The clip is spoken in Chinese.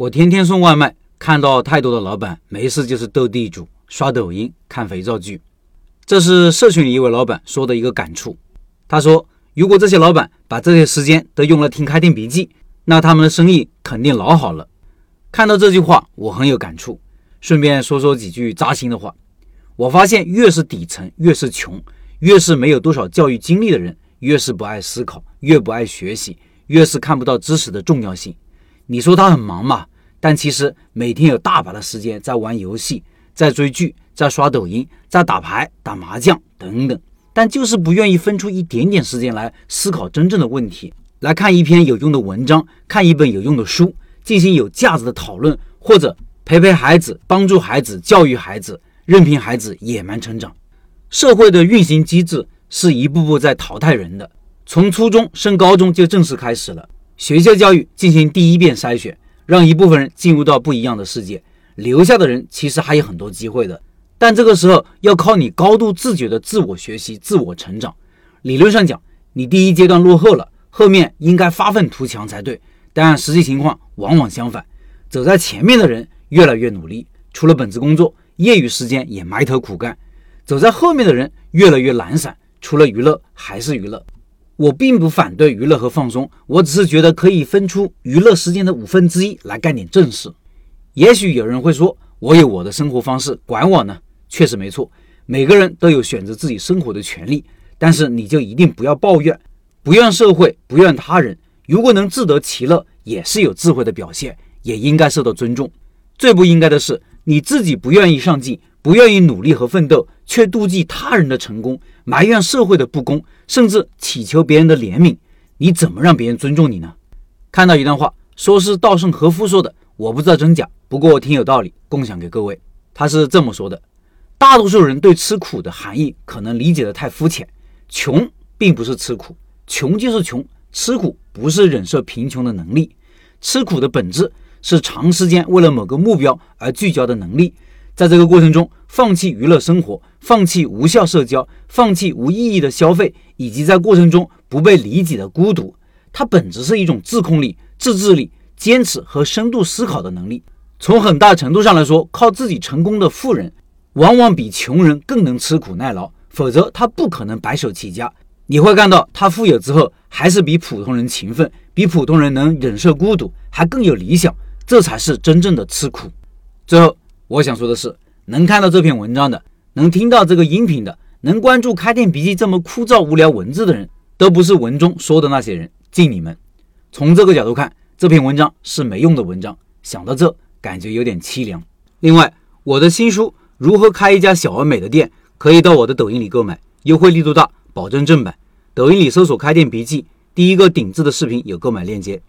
我天天送外卖，看到太多的老板没事就是斗地主、刷抖音、看肥皂剧。这是社群里一位老板说的一个感触。他说：“如果这些老板把这些时间都用来听开店笔记，那他们的生意肯定老好了。”看到这句话，我很有感触。顺便说说几句扎心的话。我发现，越是底层，越是穷，越是没有多少教育经历的人，越是不爱思考，越不爱学习，越是看不到知识的重要性。你说他很忙嘛？但其实每天有大把的时间在玩游戏，在追剧，在刷抖音，在打牌、打麻将等等。但就是不愿意分出一点点时间来思考真正的问题，来看一篇有用的文章，看一本有用的书，进行有价值的讨论，或者陪陪孩子，帮助孩子，教育孩子，任凭孩子野蛮成长。社会的运行机制是一步步在淘汰人的，从初中升高中就正式开始了。学校教育进行第一遍筛选，让一部分人进入到不一样的世界，留下的人其实还有很多机会的，但这个时候要靠你高度自觉的自我学习、自我成长。理论上讲，你第一阶段落后了，后面应该发愤图强才对，但实际情况往往相反，走在前面的人越来越努力，除了本职工作，业余时间也埋头苦干；走在后面的人越来越懒散，除了娱乐还是娱乐。我并不反对娱乐和放松，我只是觉得可以分出娱乐时间的五分之一来干点正事。也许有人会说，我有我的生活方式，管我呢？确实没错，每个人都有选择自己生活的权利。但是你就一定不要抱怨，不怨社会，不怨他人。如果能自得其乐，也是有智慧的表现，也应该受到尊重。最不应该的是，你自己不愿意上进。不愿意努力和奋斗，却妒忌他人的成功，埋怨社会的不公，甚至祈求别人的怜悯，你怎么让别人尊重你呢？看到一段话，说是稻盛和夫说的，我不知道真假，不过挺有道理，共享给各位。他是这么说的：大多数人对吃苦的含义可能理解的太肤浅，穷并不是吃苦，穷就是穷，吃苦不是忍受贫穷的能力，吃苦的本质是长时间为了某个目标而聚焦的能力。在这个过程中，放弃娱乐生活，放弃无效社交，放弃无意义的消费，以及在过程中不被理解的孤独，它本质是一种自控力、自制力、坚持和深度思考的能力。从很大程度上来说，靠自己成功的富人，往往比穷人更能吃苦耐劳，否则他不可能白手起家。你会看到，他富有之后，还是比普通人勤奋，比普通人能忍受孤独，还更有理想。这才是真正的吃苦。最后。我想说的是，能看到这篇文章的，能听到这个音频的，能关注开店笔记这么枯燥无聊文字的人，都不是文中说的那些人。敬你们！从这个角度看，这篇文章是没用的文章。想到这，感觉有点凄凉。另外，我的新书《如何开一家小而美的店》可以到我的抖音里购买，优惠力度大，保证正版。抖音里搜索“开店笔记”，第一个顶字的视频有购买链接。